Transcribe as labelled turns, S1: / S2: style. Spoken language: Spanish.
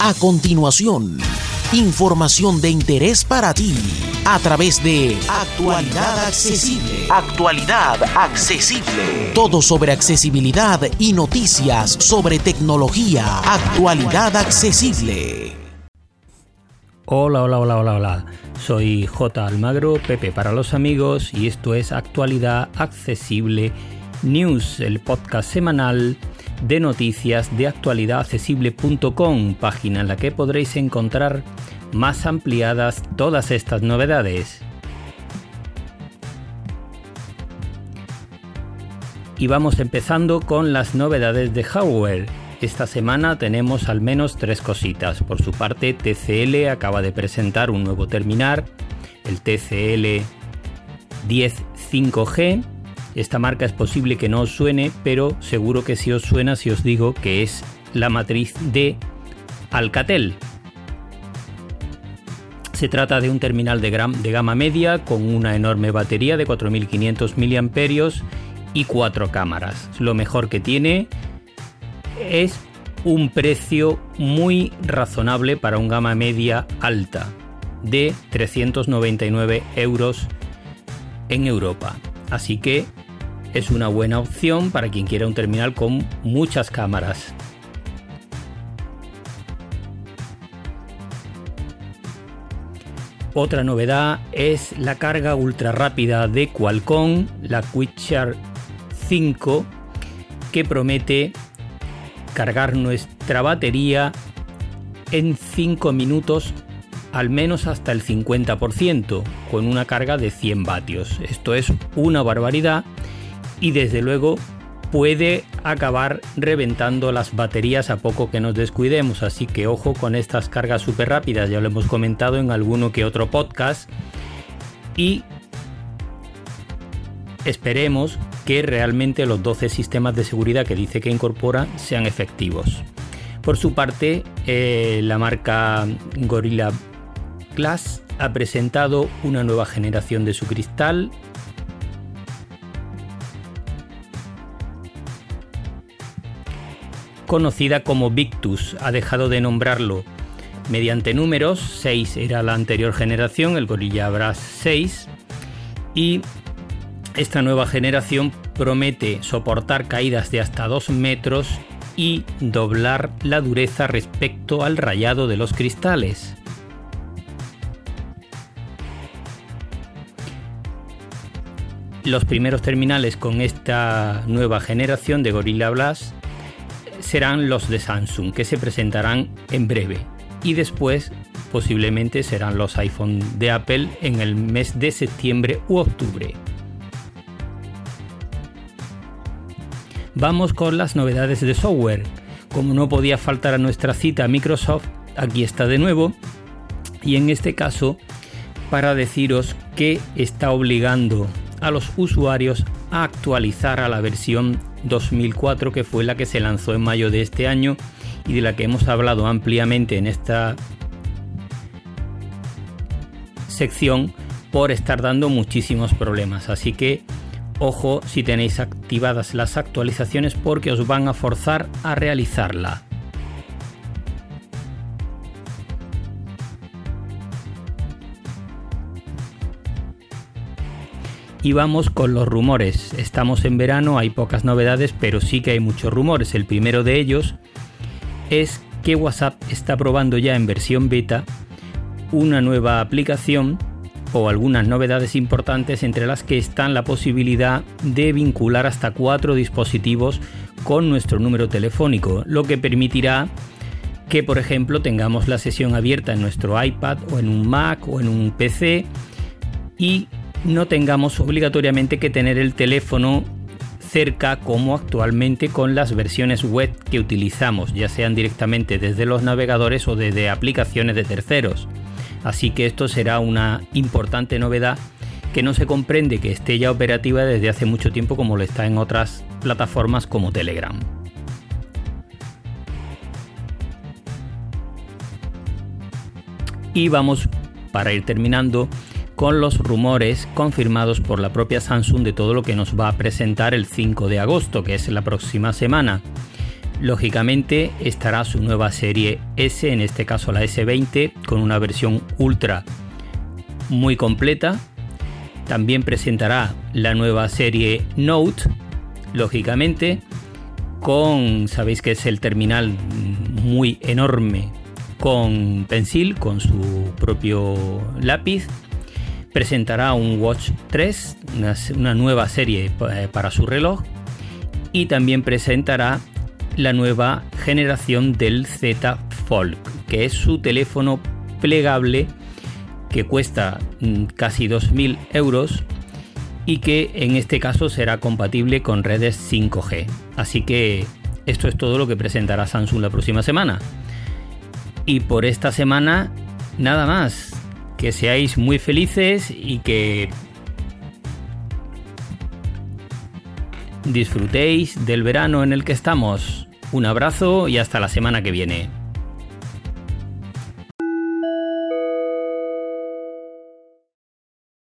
S1: A continuación, información de interés para ti a través de Actualidad Accesible. Actualidad Accesible. Todo sobre accesibilidad y noticias sobre tecnología. Actualidad Accesible.
S2: Hola, hola, hola, hola, hola. Soy J. Almagro, Pepe para los amigos, y esto es Actualidad Accesible News, el podcast semanal de noticias de actualidadaccesible.com, página en la que podréis encontrar más ampliadas todas estas novedades. Y vamos empezando con las novedades de hardware. Esta semana tenemos al menos tres cositas. Por su parte, TCL acaba de presentar un nuevo terminal, el TCL 10 5G, esta marca es posible que no os suene, pero seguro que sí os suena si os digo que es la matriz de Alcatel. Se trata de un terminal de, gama media con una enorme batería de 4500 mAh y cuatro cámaras. Lo mejor que tiene es un precio muy razonable para un gama media alta de 399 euros en Europa. Así que es una buena opción para quien quiera un terminal con muchas cámaras. Otra novedad es la carga ultra rápida de Qualcomm, la QuickCharge 5, que promete cargar nuestra batería en 5 minutos al menos hasta el 50%, con una carga de 100 vatios. Esto es una barbaridad y desde luego puede acabar reventando las baterías a poco que nos descuidemos. Así que ojo con estas cargas súper rápidas, ya lo hemos comentado en alguno que otro podcast. Y esperemos que realmente los 12 sistemas de seguridad que dice que incorpora sean efectivos. Por su parte, eh, la marca Gorilla Glass ha presentado una nueva generación de su cristal conocida como Victus, ha dejado de nombrarlo mediante números, 6 era la anterior generación, el Gorilla Brass 6, y esta nueva generación promete soportar caídas de hasta 2 metros y doblar la dureza respecto al rayado de los cristales. Los primeros terminales con esta nueva generación de Gorilla Glass serán los de Samsung, que se presentarán en breve. Y después posiblemente serán los iPhone de Apple en el mes de septiembre u octubre. Vamos con las novedades de software. Como no podía faltar a nuestra cita Microsoft, aquí está de nuevo. Y en este caso, para deciros que está obligando a los usuarios a actualizar a la versión 2004 que fue la que se lanzó en mayo de este año y de la que hemos hablado ampliamente en esta sección por estar dando muchísimos problemas. Así que ojo si tenéis activadas las actualizaciones porque os van a forzar a realizarla. Y vamos con los rumores. Estamos en verano, hay pocas novedades, pero sí que hay muchos rumores. El primero de ellos es que WhatsApp está probando ya en versión beta una nueva aplicación o algunas novedades importantes entre las que están la posibilidad de vincular hasta cuatro dispositivos con nuestro número telefónico, lo que permitirá que por ejemplo tengamos la sesión abierta en nuestro iPad o en un Mac o en un PC y no tengamos obligatoriamente que tener el teléfono cerca como actualmente con las versiones web que utilizamos, ya sean directamente desde los navegadores o desde aplicaciones de terceros. Así que esto será una importante novedad que no se comprende que esté ya operativa desde hace mucho tiempo como lo está en otras plataformas como Telegram. Y vamos, para ir terminando, con los rumores confirmados por la propia Samsung de todo lo que nos va a presentar el 5 de agosto, que es la próxima semana. Lógicamente estará su nueva serie S, en este caso la S20, con una versión ultra muy completa. También presentará la nueva serie Note, lógicamente, con, sabéis que es el terminal muy enorme con Pencil, con su propio lápiz. Presentará un Watch 3, una, nueva serie eh, para su reloj. Y también presentará la nueva generación del Z Fold, que es su teléfono plegable que cuesta mm, casi 2.000 euros y que en este caso será compatible con redes 5G. Así que esto es todo lo que presentará Samsung la próxima semana. Y por esta semana, nada más. Que seáis muy felices y que disfrutéis del verano en el que estamos. Un abrazo y hasta la semana que viene.